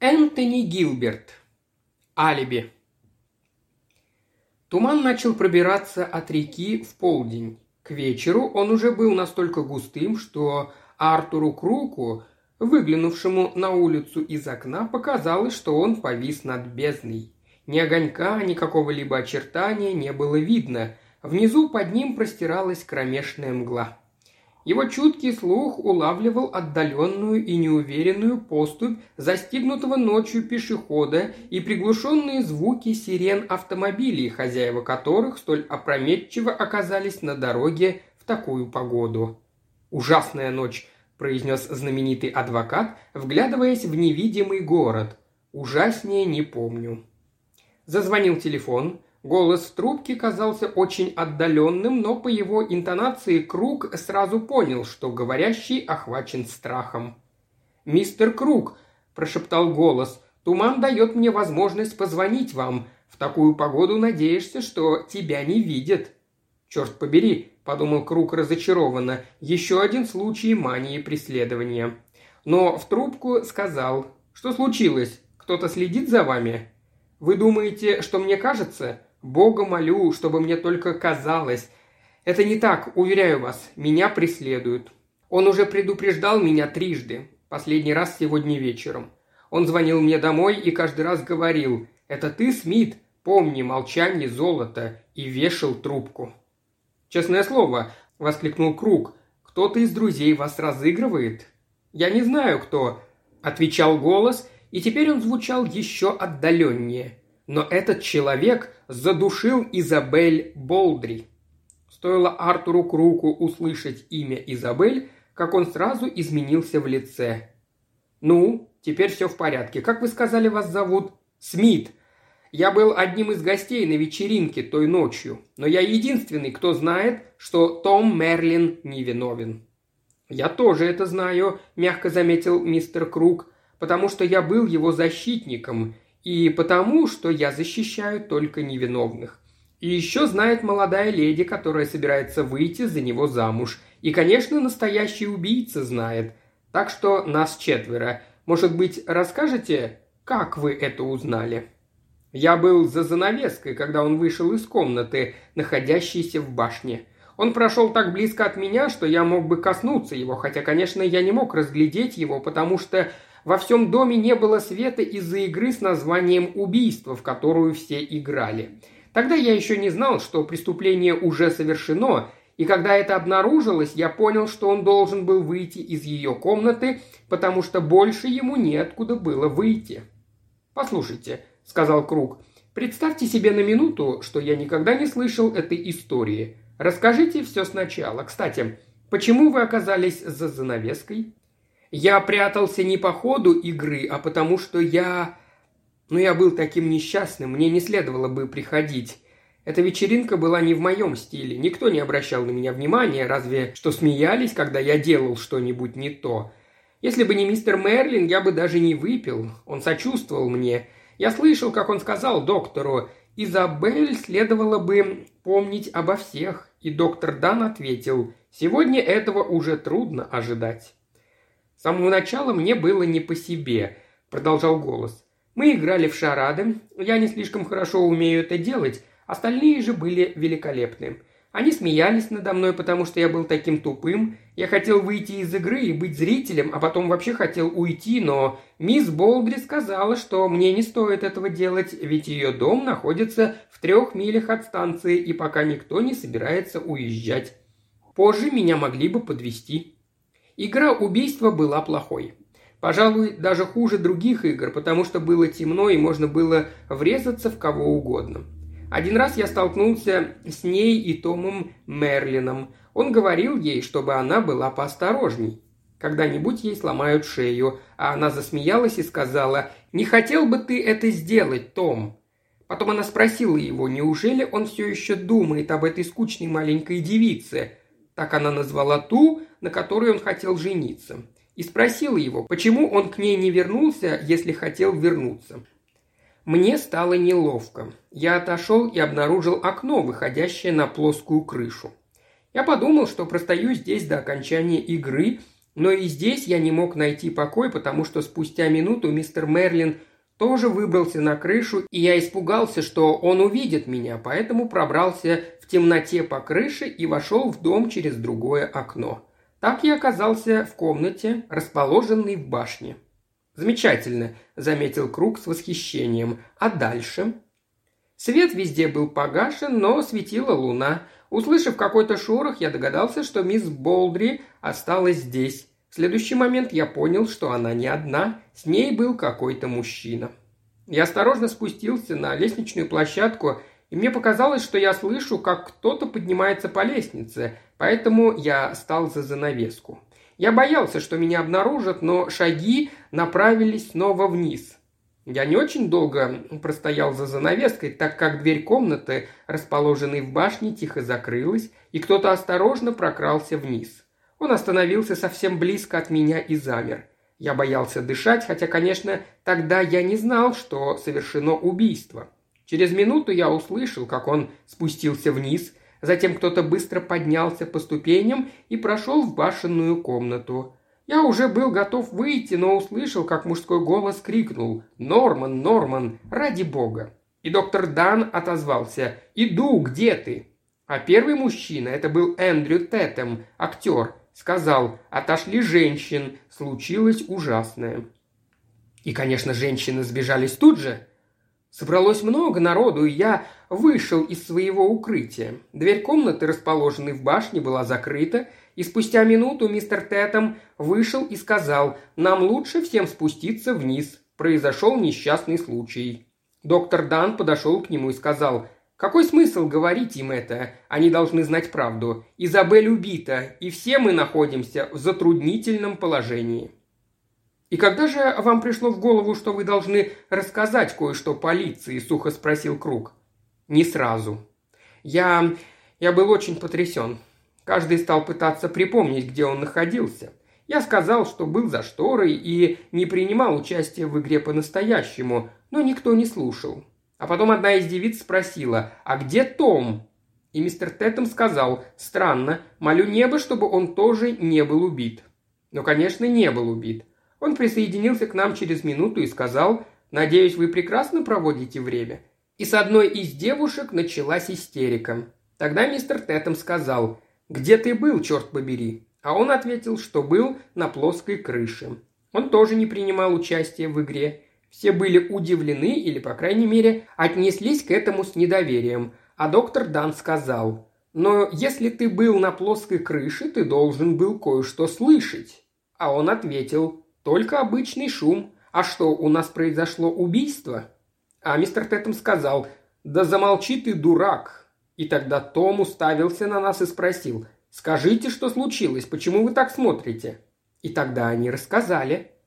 Энтони Гилберт. Алиби. Туман начал пробираться от реки в полдень. К вечеру он уже был настолько густым, что Артуру Круку, выглянувшему на улицу из окна, показалось, что он повис над бездной. Ни огонька, ни какого-либо очертания не было видно. Внизу под ним простиралась кромешная мгла. Его чуткий слух улавливал отдаленную и неуверенную поступь застигнутого ночью пешехода и приглушенные звуки сирен автомобилей, хозяева которых столь опрометчиво оказались на дороге в такую погоду. «Ужасная ночь», – произнес знаменитый адвокат, вглядываясь в невидимый город. «Ужаснее не помню». Зазвонил телефон – Голос в трубке казался очень отдаленным, но по его интонации Круг сразу понял, что говорящий охвачен страхом. «Мистер Круг», – прошептал голос, – «туман дает мне возможность позвонить вам. В такую погоду надеешься, что тебя не видят». «Черт побери», – подумал Круг разочарованно, – «еще один случай мании преследования». Но в трубку сказал, «Что случилось? Кто-то следит за вами?» «Вы думаете, что мне кажется?» Бога молю, чтобы мне только казалось. Это не так, уверяю вас, меня преследуют. Он уже предупреждал меня трижды, последний раз сегодня вечером. Он звонил мне домой и каждый раз говорил «Это ты, Смит? Помни, молчание золото» и вешал трубку. «Честное слово», – воскликнул Круг, – «кто-то из друзей вас разыгрывает?» «Я не знаю, кто», – отвечал голос, и теперь он звучал еще отдаленнее. Но этот человек задушил Изабель Болдри. Стоило Артуру Круку услышать имя Изабель, как он сразу изменился в лице. «Ну, теперь все в порядке. Как вы сказали, вас зовут?» «Смит. Я был одним из гостей на вечеринке той ночью, но я единственный, кто знает, что Том Мерлин невиновен». «Я тоже это знаю», – мягко заметил мистер Круг, – «потому что я был его защитником и потому, что я защищаю только невиновных. И еще знает молодая леди, которая собирается выйти за него замуж. И, конечно, настоящий убийца знает. Так что нас четверо. Может быть, расскажете, как вы это узнали?» Я был за занавеской, когда он вышел из комнаты, находящейся в башне. Он прошел так близко от меня, что я мог бы коснуться его, хотя, конечно, я не мог разглядеть его, потому что во всем доме не было света из-за игры с названием «Убийство», в которую все играли. Тогда я еще не знал, что преступление уже совершено, и когда это обнаружилось, я понял, что он должен был выйти из ее комнаты, потому что больше ему неоткуда было выйти. «Послушайте», — сказал Круг, — «представьте себе на минуту, что я никогда не слышал этой истории. Расскажите все сначала. Кстати, почему вы оказались за занавеской?» Я прятался не по ходу игры, а потому что я... Ну, я был таким несчастным, мне не следовало бы приходить. Эта вечеринка была не в моем стиле, никто не обращал на меня внимания, разве что смеялись, когда я делал что-нибудь не то. Если бы не мистер Мерлин, я бы даже не выпил. Он сочувствовал мне. Я слышал, как он сказал доктору, Изабель следовало бы помнить обо всех. И доктор Дан ответил, сегодня этого уже трудно ожидать. С самого начала мне было не по себе», – продолжал голос. «Мы играли в шарады, я не слишком хорошо умею это делать, остальные же были великолепны. Они смеялись надо мной, потому что я был таким тупым. Я хотел выйти из игры и быть зрителем, а потом вообще хотел уйти, но мисс Болдри сказала, что мне не стоит этого делать, ведь ее дом находится в трех милях от станции, и пока никто не собирается уезжать. Позже меня могли бы подвести. Игра убийства была плохой. Пожалуй, даже хуже других игр, потому что было темно и можно было врезаться в кого угодно. Один раз я столкнулся с ней и Томом Мерлином. Он говорил ей, чтобы она была поосторожней. Когда-нибудь ей сломают шею, а она засмеялась и сказала, «Не хотел бы ты это сделать, Том?» Потом она спросила его, неужели он все еще думает об этой скучной маленькой девице. Так она назвала ту, на которой он хотел жениться, и спросила его, почему он к ней не вернулся, если хотел вернуться. Мне стало неловко. Я отошел и обнаружил окно, выходящее на плоскую крышу. Я подумал, что простою здесь до окончания игры, Но и здесь я не мог найти покой, потому что спустя минуту мистер Мерлин тоже выбрался на крышу, и я испугался, что он увидит меня, поэтому пробрался темноте по крыше и вошел в дом через другое окно. Так я оказался в комнате, расположенной в башне. «Замечательно», – заметил Круг с восхищением. «А дальше?» Свет везде был погашен, но светила луна. Услышав какой-то шорох, я догадался, что мисс Болдри осталась здесь. В следующий момент я понял, что она не одна, с ней был какой-то мужчина. Я осторожно спустился на лестничную площадку, и мне показалось, что я слышу, как кто-то поднимается по лестнице, поэтому я стал за занавеску. Я боялся, что меня обнаружат, но шаги направились снова вниз. Я не очень долго простоял за занавеской, так как дверь комнаты, расположенной в башне, тихо закрылась, и кто-то осторожно прокрался вниз. Он остановился совсем близко от меня и замер. Я боялся дышать, хотя, конечно, тогда я не знал, что совершено убийство. Через минуту я услышал, как он спустился вниз, затем кто-то быстро поднялся по ступеням и прошел в башенную комнату. Я уже был готов выйти, но услышал, как мужской голос крикнул «Норман, Норман, ради бога!» И доктор Дан отозвался «Иду, где ты?» А первый мужчина, это был Эндрю Тетем, актер, сказал, отошли женщин, случилось ужасное. И, конечно, женщины сбежались тут же. Собралось много народу, и я вышел из своего укрытия. Дверь комнаты, расположенной в башне, была закрыта, и спустя минуту мистер Тетом вышел и сказал, «Нам лучше всем спуститься вниз. Произошел несчастный случай». Доктор Дан подошел к нему и сказал, какой смысл говорить им это? Они должны знать правду. Изабель убита, и все мы находимся в затруднительном положении. «И когда же вам пришло в голову, что вы должны рассказать кое-что полиции?» – сухо спросил Круг. «Не сразу. Я... я был очень потрясен. Каждый стал пытаться припомнить, где он находился. Я сказал, что был за шторой и не принимал участия в игре по-настоящему, но никто не слушал. А потом одна из девиц спросила, а где Том? И мистер Теттем сказал, странно, молю небо, чтобы он тоже не был убит. Но, конечно, не был убит. Он присоединился к нам через минуту и сказал, надеюсь, вы прекрасно проводите время. И с одной из девушек началась истерика. Тогда мистер Теттем сказал, где ты был, черт побери? А он ответил, что был на плоской крыше. Он тоже не принимал участия в игре. Все были удивлены или, по крайней мере, отнеслись к этому с недоверием, а доктор Дан сказал, «Но если ты был на плоской крыше, ты должен был кое-что слышать». А он ответил, «Только обычный шум. А что, у нас произошло убийство?» А мистер Тэттем сказал, «Да замолчи ты, дурак!» И тогда Том уставился на нас и спросил, «Скажите, что случилось, почему вы так смотрите?» И тогда они рассказали –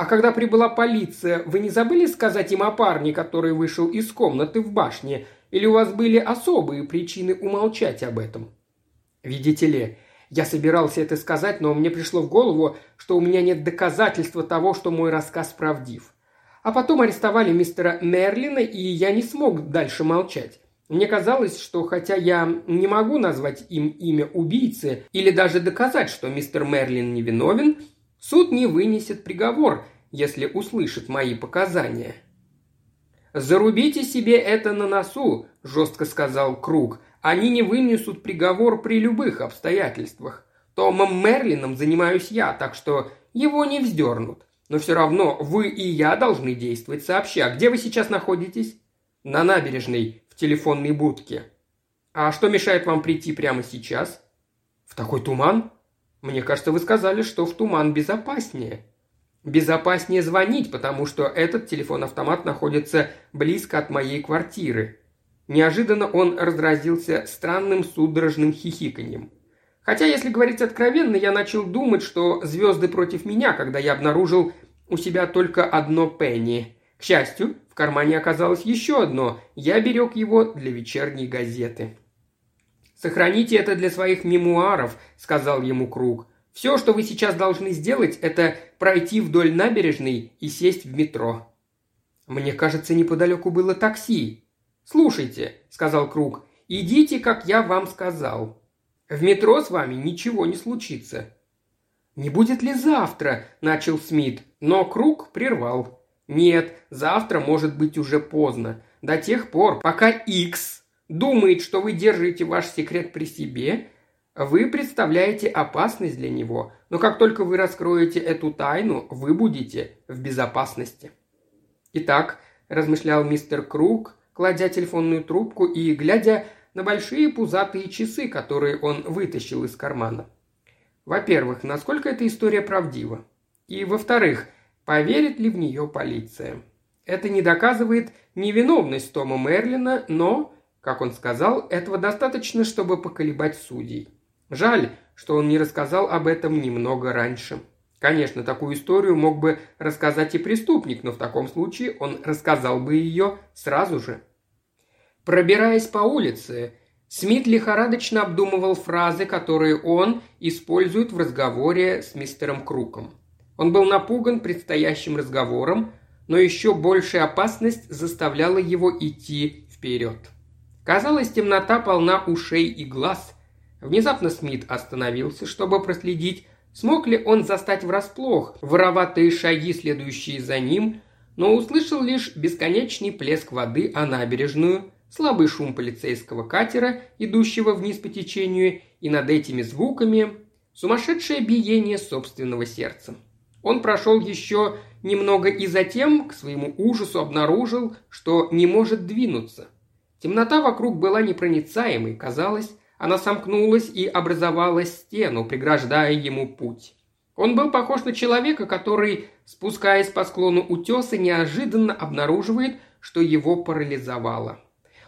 а когда прибыла полиция, вы не забыли сказать им о парне, который вышел из комнаты в башне? Или у вас были особые причины умолчать об этом? Видите ли, я собирался это сказать, но мне пришло в голову, что у меня нет доказательства того, что мой рассказ правдив. А потом арестовали мистера Мерлина, и я не смог дальше молчать. Мне казалось, что хотя я не могу назвать им имя убийцы или даже доказать, что мистер Мерлин невиновен, Суд не вынесет приговор, если услышит мои показания. «Зарубите себе это на носу», – жестко сказал Круг. «Они не вынесут приговор при любых обстоятельствах. Томом Мерлином занимаюсь я, так что его не вздернут. Но все равно вы и я должны действовать сообща. Где вы сейчас находитесь?» «На набережной, в телефонной будке». «А что мешает вам прийти прямо сейчас?» «В такой туман?» Мне кажется, вы сказали, что в туман безопаснее. Безопаснее звонить, потому что этот телефон-автомат находится близко от моей квартиры. Неожиданно он разразился странным судорожным хихиканьем. Хотя, если говорить откровенно, я начал думать, что звезды против меня, когда я обнаружил у себя только одно пенни. К счастью, в кармане оказалось еще одно. Я берег его для вечерней газеты. «Сохраните это для своих мемуаров», – сказал ему Круг. «Все, что вы сейчас должны сделать, это пройти вдоль набережной и сесть в метро». «Мне кажется, неподалеку было такси». «Слушайте», – сказал Круг, – «идите, как я вам сказал. В метро с вами ничего не случится». «Не будет ли завтра?» – начал Смит, но Круг прервал. «Нет, завтра может быть уже поздно. До тех пор, пока Икс думает, что вы держите ваш секрет при себе, вы представляете опасность для него, но как только вы раскроете эту тайну, вы будете в безопасности. Итак, размышлял мистер Круг, кладя телефонную трубку и глядя на большие пузатые часы, которые он вытащил из кармана. Во-первых, насколько эта история правдива? И во-вторых, поверит ли в нее полиция? Это не доказывает невиновность Тома Мерлина, но, как он сказал, этого достаточно, чтобы поколебать судей. Жаль, что он не рассказал об этом немного раньше. Конечно, такую историю мог бы рассказать и преступник, но в таком случае он рассказал бы ее сразу же. Пробираясь по улице, Смит лихорадочно обдумывал фразы, которые он использует в разговоре с мистером Круком. Он был напуган предстоящим разговором, но еще большая опасность заставляла его идти вперед. Казалось, темнота полна ушей и глаз – Внезапно Смит остановился, чтобы проследить, смог ли он застать врасплох вороватые шаги, следующие за ним, но услышал лишь бесконечный плеск воды о набережную, слабый шум полицейского катера, идущего вниз по течению, и над этими звуками сумасшедшее биение собственного сердца. Он прошел еще немного и затем, к своему ужасу, обнаружил, что не может двинуться. Темнота вокруг была непроницаемой, казалось, она сомкнулась и образовала стену, преграждая ему путь. Он был похож на человека, который, спускаясь по склону утеса, неожиданно обнаруживает, что его парализовало.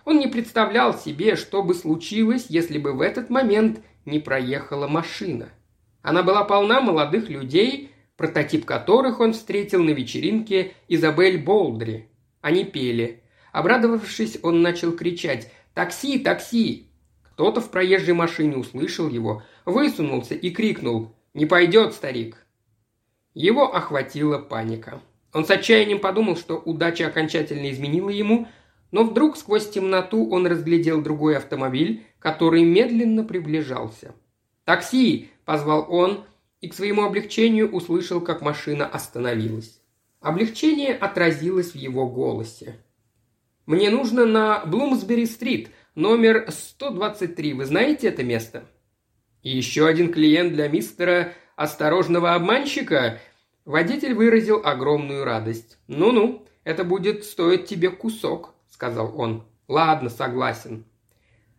Он не представлял себе, что бы случилось, если бы в этот момент не проехала машина. Она была полна молодых людей, прототип которых он встретил на вечеринке Изабель Болдри. Они пели. Обрадовавшись, он начал кричать «Такси! Такси!» Кто-то в проезжей машине услышал его, высунулся и крикнул «Не пойдет, старик!». Его охватила паника. Он с отчаянием подумал, что удача окончательно изменила ему, но вдруг сквозь темноту он разглядел другой автомобиль, который медленно приближался. «Такси!» – позвал он, и к своему облегчению услышал, как машина остановилась. Облегчение отразилось в его голосе. «Мне нужно на Блумсбери-стрит», Номер 123. Вы знаете это место? И еще один клиент для мистера осторожного обманщика. Водитель выразил огромную радость. «Ну-ну, это будет стоить тебе кусок», — сказал он. «Ладно, согласен».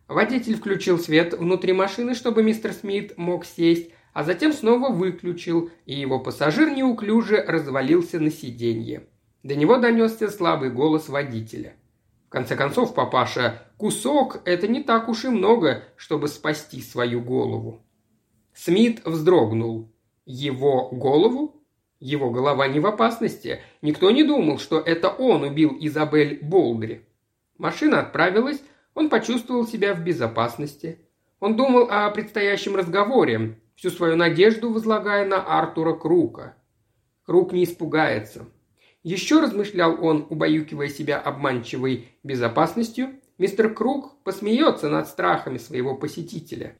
Водитель включил свет внутри машины, чтобы мистер Смит мог сесть, а затем снова выключил, и его пассажир неуклюже развалился на сиденье. До него донесся слабый голос водителя конце концов, папаша, кусок – это не так уж и много, чтобы спасти свою голову. Смит вздрогнул. Его голову? Его голова не в опасности. Никто не думал, что это он убил Изабель Болдри. Машина отправилась, он почувствовал себя в безопасности. Он думал о предстоящем разговоре, всю свою надежду возлагая на Артура Крука. Крук не испугается. Еще размышлял он, убаюкивая себя обманчивой безопасностью, мистер Круг посмеется над страхами своего посетителя.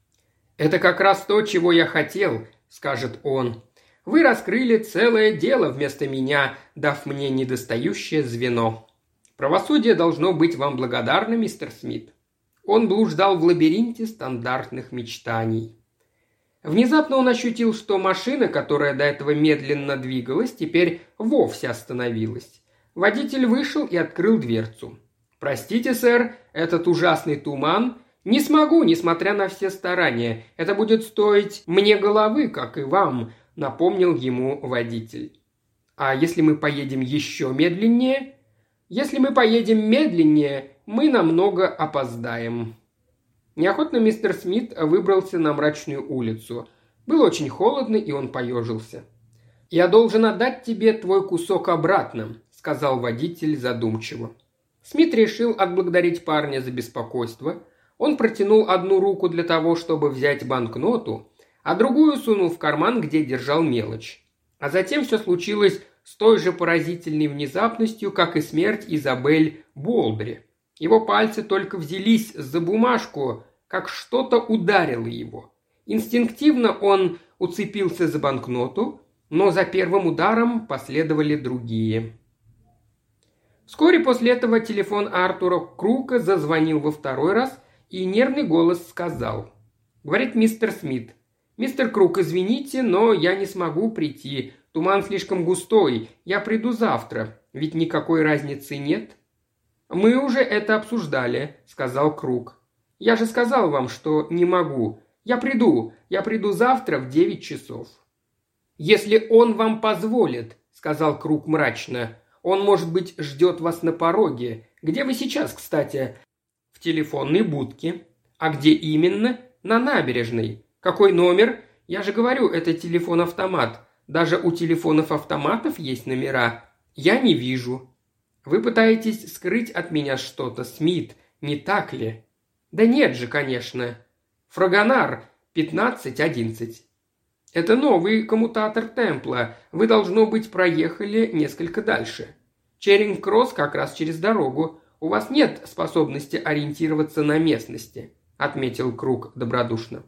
«Это как раз то, чего я хотел», — скажет он. «Вы раскрыли целое дело вместо меня, дав мне недостающее звено. Правосудие должно быть вам благодарно, мистер Смит». Он блуждал в лабиринте стандартных мечтаний. Внезапно он ощутил, что машина, которая до этого медленно двигалась, теперь вовсе остановилась. Водитель вышел и открыл дверцу. «Простите, сэр, этот ужасный туман. Не смогу, несмотря на все старания. Это будет стоить мне головы, как и вам», — напомнил ему водитель. «А если мы поедем еще медленнее?» «Если мы поедем медленнее, мы намного опоздаем», Неохотно мистер Смит выбрался на мрачную улицу. Было очень холодно, и он поежился. «Я должен отдать тебе твой кусок обратно», — сказал водитель задумчиво. Смит решил отблагодарить парня за беспокойство. Он протянул одну руку для того, чтобы взять банкноту, а другую сунул в карман, где держал мелочь. А затем все случилось с той же поразительной внезапностью, как и смерть Изабель Болдри. Его пальцы только взялись за бумажку, как что-то ударило его. Инстинктивно он уцепился за банкноту, но за первым ударом последовали другие. Вскоре после этого телефон Артура Крука зазвонил во второй раз, и нервный голос сказал. Говорит мистер Смит. «Мистер Крук, извините, но я не смогу прийти. Туман слишком густой. Я приду завтра. Ведь никакой разницы нет». «Мы уже это обсуждали», — сказал Крук. «Я же сказал вам, что не могу. Я приду. Я приду завтра в девять часов». «Если он вам позволит», — сказал Круг мрачно. «Он, может быть, ждет вас на пороге. Где вы сейчас, кстати?» «В телефонной будке». «А где именно?» «На набережной». «Какой номер?» «Я же говорю, это телефон-автомат. Даже у телефонов-автоматов есть номера. Я не вижу». «Вы пытаетесь скрыть от меня что-то, Смит, не так ли?» «Да нет же, конечно». «Фрагонар, 1511». Это новый коммутатор Темпла. Вы, должно быть, проехали несколько дальше. Черинг-Кросс как раз через дорогу. У вас нет способности ориентироваться на местности», – отметил Круг добродушно.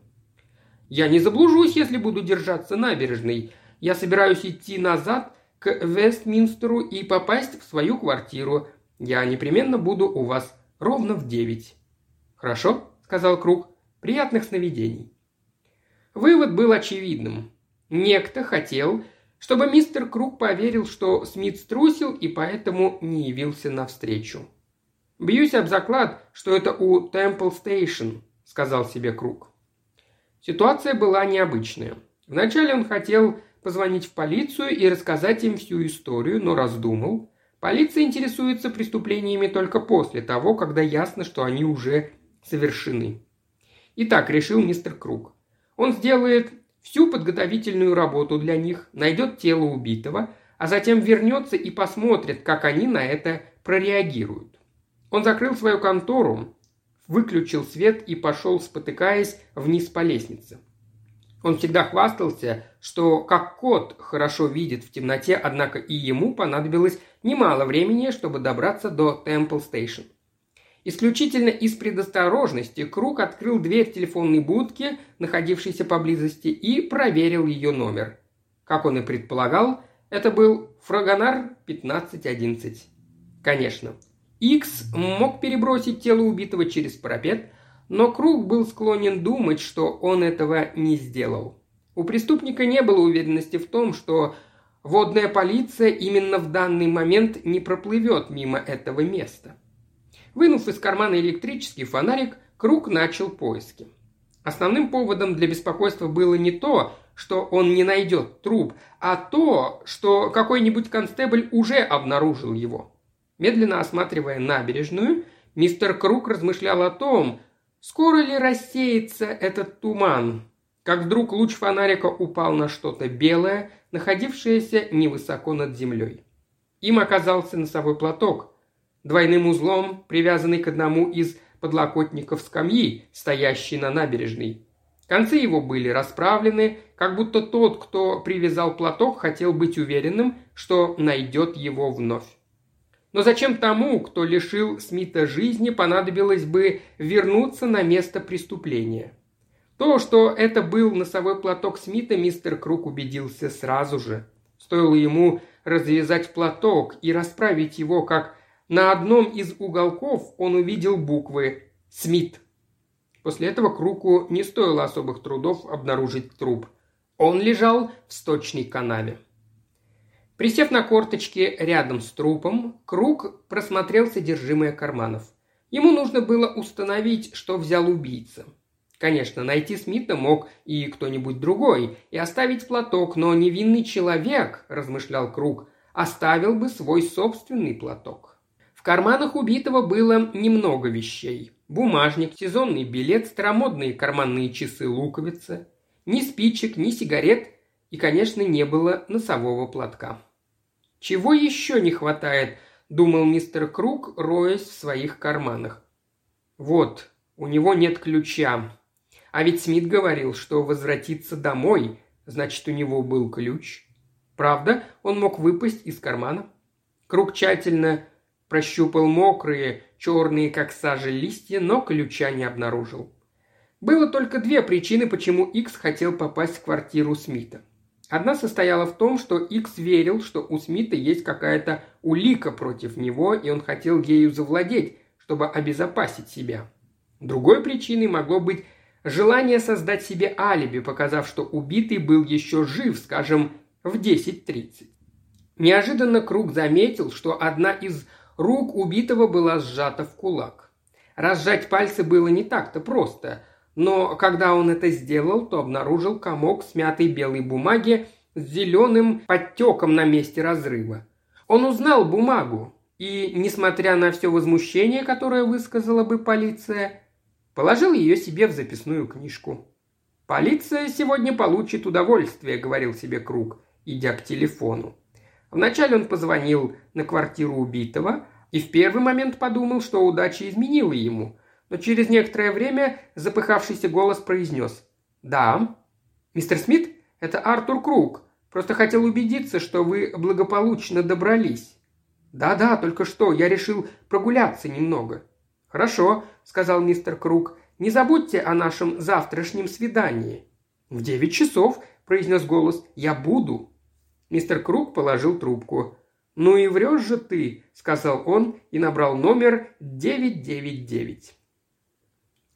«Я не заблужусь, если буду держаться набережной. Я собираюсь идти назад к Вестминстеру и попасть в свою квартиру. Я непременно буду у вас ровно в девять». «Хорошо», – сказал Круг. «Приятных сновидений». Вывод был очевидным. Некто хотел, чтобы мистер Круг поверил, что Смит струсил и поэтому не явился на встречу. «Бьюсь об заклад, что это у Темпл Стейшн», — сказал себе Круг. Ситуация была необычная. Вначале он хотел позвонить в полицию и рассказать им всю историю, но раздумал. Полиция интересуется преступлениями только после того, когда ясно, что они уже совершены. Итак, решил мистер Круг. Он сделает всю подготовительную работу для них, найдет тело убитого, а затем вернется и посмотрит, как они на это прореагируют. Он закрыл свою контору, выключил свет и пошел, спотыкаясь, вниз по лестнице. Он всегда хвастался, что как кот хорошо видит в темноте, однако и ему понадобилось немало времени, чтобы добраться до Темпл Стейшн. Исключительно из предосторожности Круг открыл дверь телефонной будки, находившейся поблизости, и проверил ее номер. Как он и предполагал, это был Фрагонар 1511. Конечно, Икс мог перебросить тело убитого через парапет, но Круг был склонен думать, что он этого не сделал. У преступника не было уверенности в том, что водная полиция именно в данный момент не проплывет мимо этого места – Вынув из кармана электрический фонарик, Круг начал поиски. Основным поводом для беспокойства было не то, что он не найдет труп, а то, что какой-нибудь констебль уже обнаружил его. Медленно осматривая набережную, мистер Круг размышлял о том, скоро ли рассеется этот туман, как вдруг луч фонарика упал на что-то белое, находившееся невысоко над землей. Им оказался носовой платок, двойным узлом, привязанный к одному из подлокотников скамьи, стоящей на набережной. Концы его были расправлены, как будто тот, кто привязал платок, хотел быть уверенным, что найдет его вновь. Но зачем тому, кто лишил Смита жизни, понадобилось бы вернуться на место преступления? То, что это был носовой платок Смита, мистер Круг убедился сразу же. Стоило ему развязать платок и расправить его, как на одном из уголков он увидел буквы «Смит». После этого Круку не стоило особых трудов обнаружить труп. Он лежал в сточной канаве. Присев на корточки рядом с трупом, Круг просмотрел содержимое карманов. Ему нужно было установить, что взял убийца. Конечно, найти Смита мог и кто-нибудь другой, и оставить платок, но невинный человек, размышлял Круг, оставил бы свой собственный платок карманах убитого было немного вещей. Бумажник, сезонный билет, старомодные карманные часы луковица. Ни спичек, ни сигарет и, конечно, не было носового платка. «Чего еще не хватает?» – думал мистер Круг, роясь в своих карманах. «Вот, у него нет ключа. А ведь Смит говорил, что возвратиться домой, значит, у него был ключ. Правда, он мог выпасть из кармана?» Круг тщательно Прощупал мокрые, черные, как сажа, листья, но ключа не обнаружил. Было только две причины, почему Икс хотел попасть в квартиру Смита. Одна состояла в том, что Икс верил, что у Смита есть какая-то улика против него, и он хотел ею завладеть, чтобы обезопасить себя. Другой причиной могло быть желание создать себе алиби, показав, что убитый был еще жив, скажем, в 10.30. Неожиданно Круг заметил, что одна из рук убитого была сжата в кулак. Разжать пальцы было не так-то просто, но когда он это сделал, то обнаружил комок смятой белой бумаги с зеленым подтеком на месте разрыва. Он узнал бумагу, и, несмотря на все возмущение, которое высказала бы полиция, положил ее себе в записную книжку. «Полиция сегодня получит удовольствие», — говорил себе Круг, идя к телефону. Вначале он позвонил на квартиру убитого и в первый момент подумал, что удача изменила ему, но через некоторое время запыхавшийся голос произнес «Да». «Мистер Смит, это Артур Круг. Просто хотел убедиться, что вы благополучно добрались». «Да-да, только что. Я решил прогуляться немного». «Хорошо», — сказал мистер Круг. «Не забудьте о нашем завтрашнем свидании». «В девять часов», — произнес голос. «Я буду». Мистер Круг положил трубку. «Ну и врешь же ты», — сказал он и набрал номер 999.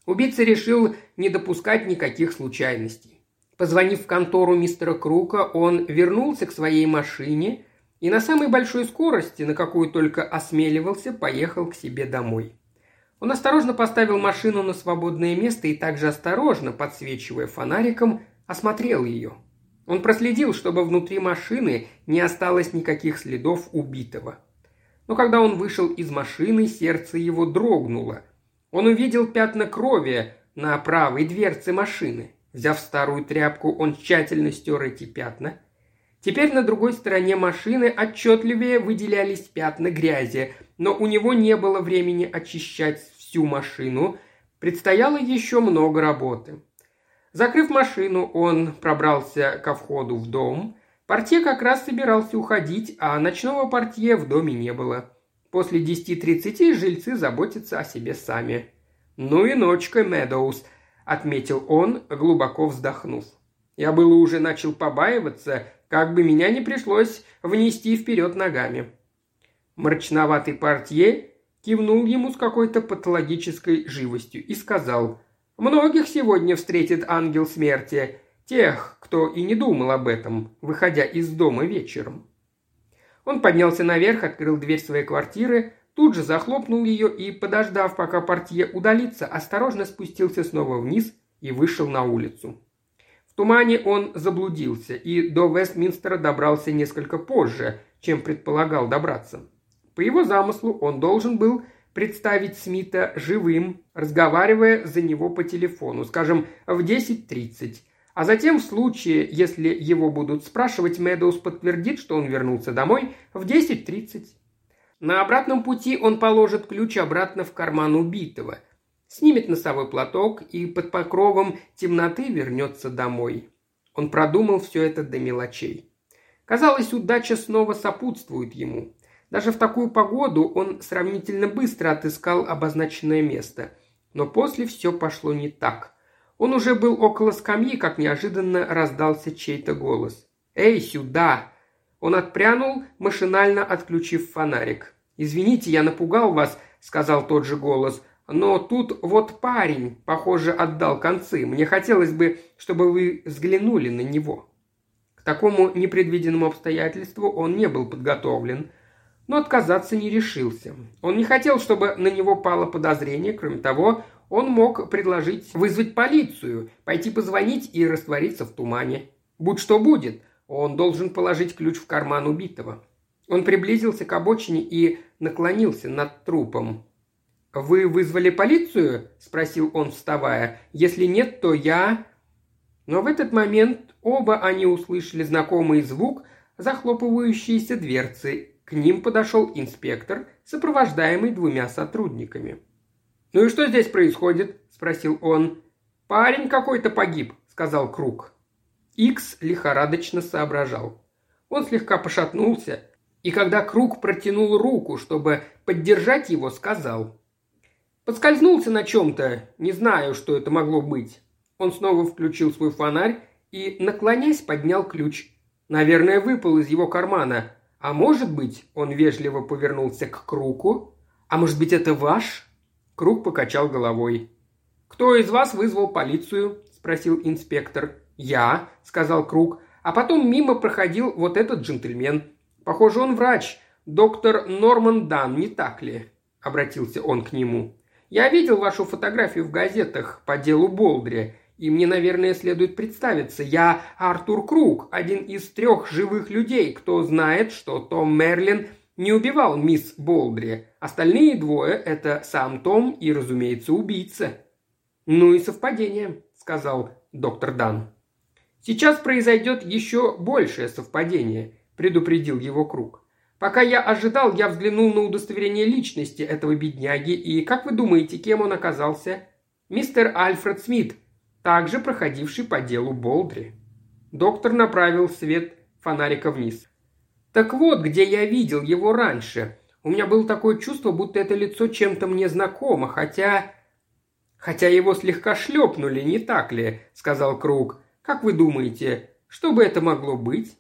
Убийца решил не допускать никаких случайностей. Позвонив в контору мистера Крука, он вернулся к своей машине и на самой большой скорости, на какую только осмеливался, поехал к себе домой. Он осторожно поставил машину на свободное место и также осторожно, подсвечивая фонариком, осмотрел ее – он проследил, чтобы внутри машины не осталось никаких следов убитого. Но когда он вышел из машины, сердце его дрогнуло. Он увидел пятна крови на правой дверце машины. Взяв старую тряпку, он тщательно стер эти пятна. Теперь на другой стороне машины отчетливее выделялись пятна грязи, но у него не было времени очищать всю машину. Предстояло еще много работы. Закрыв машину, он пробрался ко входу в дом. Портье как раз собирался уходить, а ночного портье в доме не было. После 10.30 жильцы заботятся о себе сами. «Ну и ночка, Медоуз», — отметил он, глубоко вздохнув. «Я было уже начал побаиваться, как бы меня не пришлось внести вперед ногами». Мрачноватый портье кивнул ему с какой-то патологической живостью и сказал – Многих сегодня встретит ангел смерти, тех, кто и не думал об этом, выходя из дома вечером. Он поднялся наверх, открыл дверь своей квартиры, тут же захлопнул ее и, подождав, пока портье удалится, осторожно спустился снова вниз и вышел на улицу. В тумане он заблудился и до Вестминстера добрался несколько позже, чем предполагал добраться. По его замыслу он должен был представить Смита живым, разговаривая за него по телефону, скажем, в 10.30. А затем, в случае, если его будут спрашивать, Медоуз подтвердит, что он вернулся домой в 10.30. На обратном пути он положит ключ обратно в карман убитого, снимет носовой платок и под покровом темноты вернется домой. Он продумал все это до мелочей. Казалось, удача снова сопутствует ему. Даже в такую погоду он сравнительно быстро отыскал обозначенное место. Но после все пошло не так. Он уже был около скамьи, как неожиданно раздался чей-то голос. «Эй, сюда!» Он отпрянул, машинально отключив фонарик. «Извините, я напугал вас», — сказал тот же голос. «Но тут вот парень, похоже, отдал концы. Мне хотелось бы, чтобы вы взглянули на него». К такому непредвиденному обстоятельству он не был подготовлен — но отказаться не решился. Он не хотел, чтобы на него пало подозрение, кроме того, он мог предложить вызвать полицию, пойти позвонить и раствориться в тумане. Будь что будет, он должен положить ключ в карман убитого. Он приблизился к обочине и наклонился над трупом. «Вы вызвали полицию?» – спросил он, вставая. «Если нет, то я...» Но в этот момент оба они услышали знакомый звук захлопывающейся дверцы к ним подошел инспектор, сопровождаемый двумя сотрудниками. «Ну и что здесь происходит?» – спросил он. «Парень какой-то погиб», – сказал Круг. Икс лихорадочно соображал. Он слегка пошатнулся, и когда Круг протянул руку, чтобы поддержать его, сказал. Подскользнулся на чем-то, не знаю, что это могло быть. Он снова включил свой фонарь и, наклонясь, поднял ключ. Наверное, выпал из его кармана. А может быть, он вежливо повернулся к Круку. А может быть, это ваш? Круг покачал головой. «Кто из вас вызвал полицию?» – спросил инспектор. «Я», – сказал Круг. А потом мимо проходил вот этот джентльмен. Похоже, он врач. Доктор Норман Дан, не так ли?» – обратился он к нему. «Я видел вашу фотографию в газетах по делу Болдри, и мне, наверное, следует представиться. Я Артур Круг, один из трех живых людей, кто знает, что Том Мерлин не убивал мисс Болдри. Остальные двое – это сам Том и, разумеется, убийца». «Ну и совпадение», – сказал доктор Дан. «Сейчас произойдет еще большее совпадение», – предупредил его Круг. Пока я ожидал, я взглянул на удостоверение личности этого бедняги, и как вы думаете, кем он оказался? Мистер Альфред Смит, также проходивший по делу Болдри. Доктор направил свет фонарика вниз. Так вот, где я видел его раньше. У меня было такое чувство, будто это лицо чем-то мне знакомо, хотя... Хотя его слегка шлепнули, не так ли?» – сказал Круг. «Как вы думаете, что бы это могло быть?»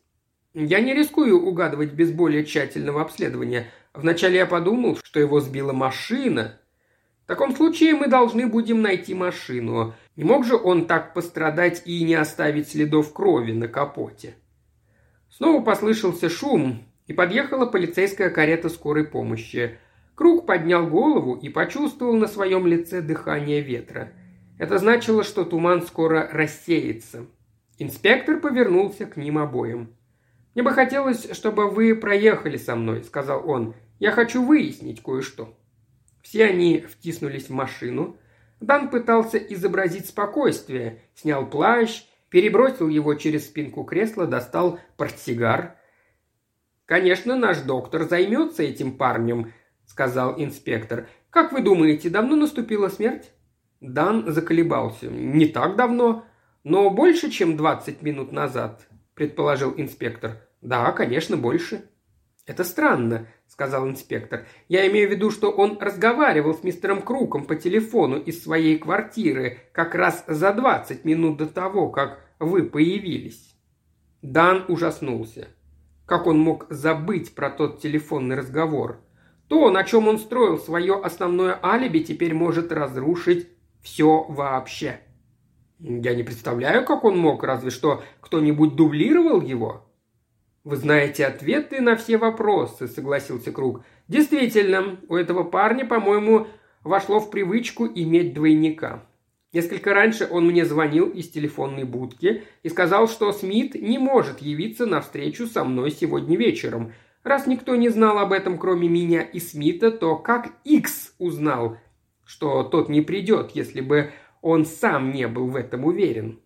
Я не рискую угадывать без более тщательного обследования. Вначале я подумал, что его сбила машина. В таком случае мы должны будем найти машину. Не мог же он так пострадать и не оставить следов крови на капоте? Снова послышался шум, и подъехала полицейская карета скорой помощи. Круг поднял голову и почувствовал на своем лице дыхание ветра. Это значило, что туман скоро рассеется. Инспектор повернулся к ним обоим. «Мне бы хотелось, чтобы вы проехали со мной», — сказал он. «Я хочу выяснить кое-что». Все они втиснулись в машину. Дан пытался изобразить спокойствие, снял плащ, перебросил его через спинку кресла, достал портсигар. «Конечно, наш доктор займется этим парнем», — сказал инспектор. «Как вы думаете, давно наступила смерть?» Дан заколебался. «Не так давно, но больше, чем двадцать минут назад предположил инспектор. «Да, конечно, больше». «Это странно», — сказал инспектор. «Я имею в виду, что он разговаривал с мистером Круком по телефону из своей квартиры как раз за двадцать минут до того, как вы появились». Дан ужаснулся. Как он мог забыть про тот телефонный разговор? То, на чем он строил свое основное алиби, теперь может разрушить все вообще. Я не представляю, как он мог, разве что кто-нибудь дублировал его. Вы знаете ответы на все вопросы, согласился Круг. Действительно, у этого парня, по-моему, вошло в привычку иметь двойника. Несколько раньше он мне звонил из телефонной будки и сказал, что Смит не может явиться на встречу со мной сегодня вечером. Раз никто не знал об этом, кроме меня и Смита, то как Икс узнал, что тот не придет, если бы он сам не был в этом уверен.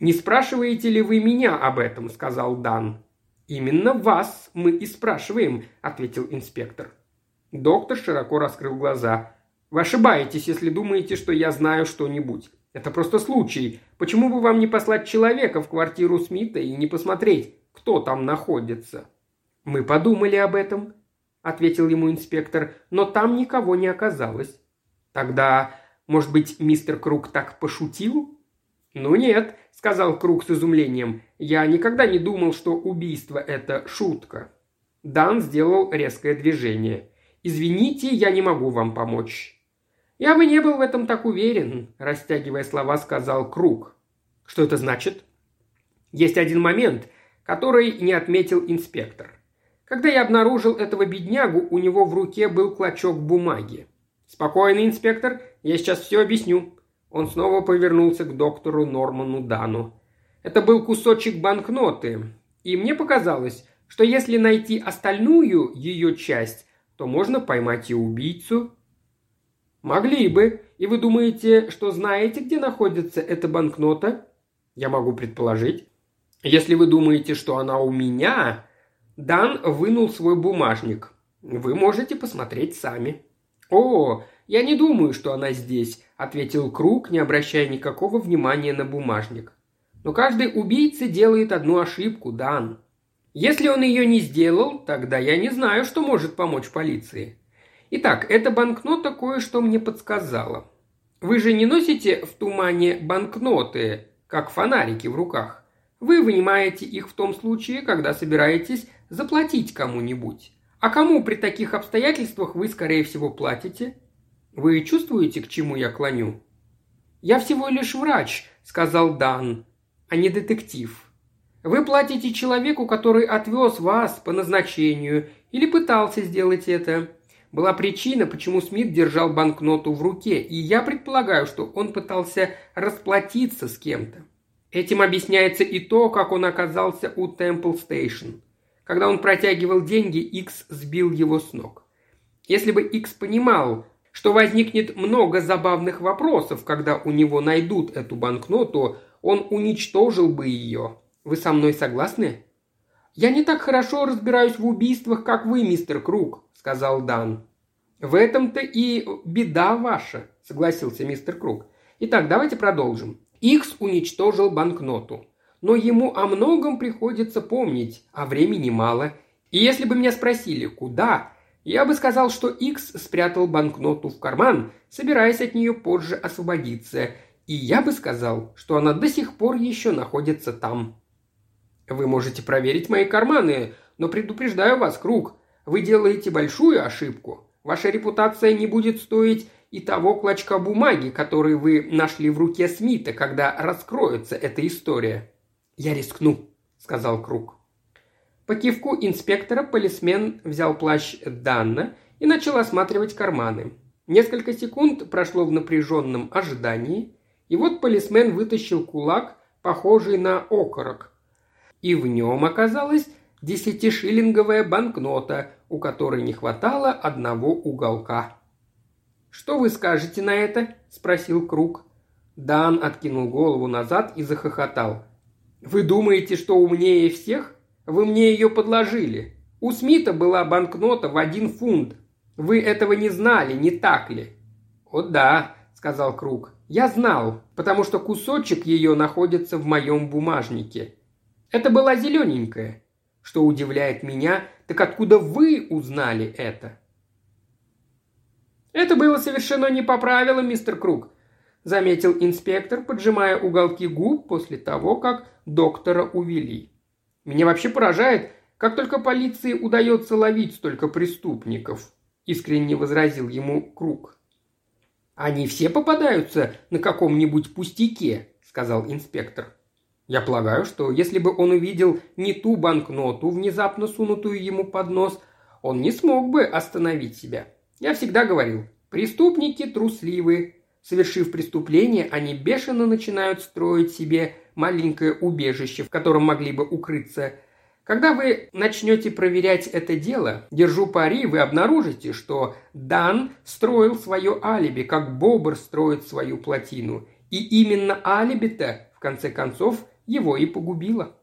«Не спрашиваете ли вы меня об этом?» – сказал Дан. «Именно вас мы и спрашиваем», – ответил инспектор. Доктор широко раскрыл глаза. «Вы ошибаетесь, если думаете, что я знаю что-нибудь. Это просто случай. Почему бы вам не послать человека в квартиру Смита и не посмотреть, кто там находится?» «Мы подумали об этом», – ответил ему инспектор, – «но там никого не оказалось». «Тогда может быть, мистер Круг так пошутил?» «Ну нет», — сказал Круг с изумлением. «Я никогда не думал, что убийство – это шутка». Дан сделал резкое движение. «Извините, я не могу вам помочь». «Я бы не был в этом так уверен», – растягивая слова, сказал Круг. «Что это значит?» «Есть один момент, который не отметил инспектор. Когда я обнаружил этого беднягу, у него в руке был клочок бумаги. «Спокойно, инспектор, я сейчас все объясню». Он снова повернулся к доктору Норману Дану. Это был кусочек банкноты, и мне показалось, что если найти остальную ее часть, то можно поймать и убийцу. Могли бы. И вы думаете, что знаете, где находится эта банкнота? Я могу предположить. Если вы думаете, что она у меня... Дан вынул свой бумажник. Вы можете посмотреть сами. «О, я не думаю, что она здесь», – ответил Круг, не обращая никакого внимания на бумажник. «Но каждый убийца делает одну ошибку, Дан. Если он ее не сделал, тогда я не знаю, что может помочь полиции. Итак, эта банкнота кое-что мне подсказала. Вы же не носите в тумане банкноты, как фонарики в руках. Вы вынимаете их в том случае, когда собираетесь заплатить кому-нибудь. А кому при таких обстоятельствах вы, скорее всего, платите? Вы чувствуете, к чему я клоню? Я всего лишь врач, сказал Дан, а не детектив. Вы платите человеку, который отвез вас по назначению или пытался сделать это. Была причина, почему Смит держал банкноту в руке, и я предполагаю, что он пытался расплатиться с кем-то. Этим объясняется и то, как он оказался у Темпл Стейшн. Когда он протягивал деньги, Икс сбил его с ног. Если бы Икс понимал, что возникнет много забавных вопросов, когда у него найдут эту банкноту, он уничтожил бы ее. Вы со мной согласны? «Я не так хорошо разбираюсь в убийствах, как вы, мистер Круг», — сказал Дан. «В этом-то и беда ваша», — согласился мистер Круг. «Итак, давайте продолжим. Икс уничтожил банкноту но ему о многом приходится помнить, а времени мало. И если бы меня спросили, куда, я бы сказал, что Икс спрятал банкноту в карман, собираясь от нее позже освободиться, и я бы сказал, что она до сих пор еще находится там. Вы можете проверить мои карманы, но предупреждаю вас, Круг, вы делаете большую ошибку. Ваша репутация не будет стоить и того клочка бумаги, который вы нашли в руке Смита, когда раскроется эта история. «Я рискну», – сказал Круг. По кивку инспектора полисмен взял плащ Данна и начал осматривать карманы. Несколько секунд прошло в напряженном ожидании, и вот полисмен вытащил кулак, похожий на окорок. И в нем оказалась десятишиллинговая банкнота, у которой не хватало одного уголка. «Что вы скажете на это?» – спросил Круг. Дан откинул голову назад и захохотал. Вы думаете, что умнее всех? Вы мне ее подложили. У Смита была банкнота в один фунт. Вы этого не знали, не так ли?» «О да», — сказал Круг. «Я знал, потому что кусочек ее находится в моем бумажнике. Это была зелененькая. Что удивляет меня, так откуда вы узнали это?» «Это было совершенно не по правилам, мистер Круг», – заметил инспектор, поджимая уголки губ после того, как доктора увели. «Меня вообще поражает, как только полиции удается ловить столько преступников», – искренне возразил ему Круг. «Они все попадаются на каком-нибудь пустяке», – сказал инспектор. «Я полагаю, что если бы он увидел не ту банкноту, внезапно сунутую ему под нос, он не смог бы остановить себя. Я всегда говорил, преступники трусливы, Совершив преступление, они бешено начинают строить себе маленькое убежище, в котором могли бы укрыться. Когда вы начнете проверять это дело, держу пари, вы обнаружите, что Дан строил свое алиби, как Бобр строит свою плотину. И именно алиби-то, в конце концов, его и погубило.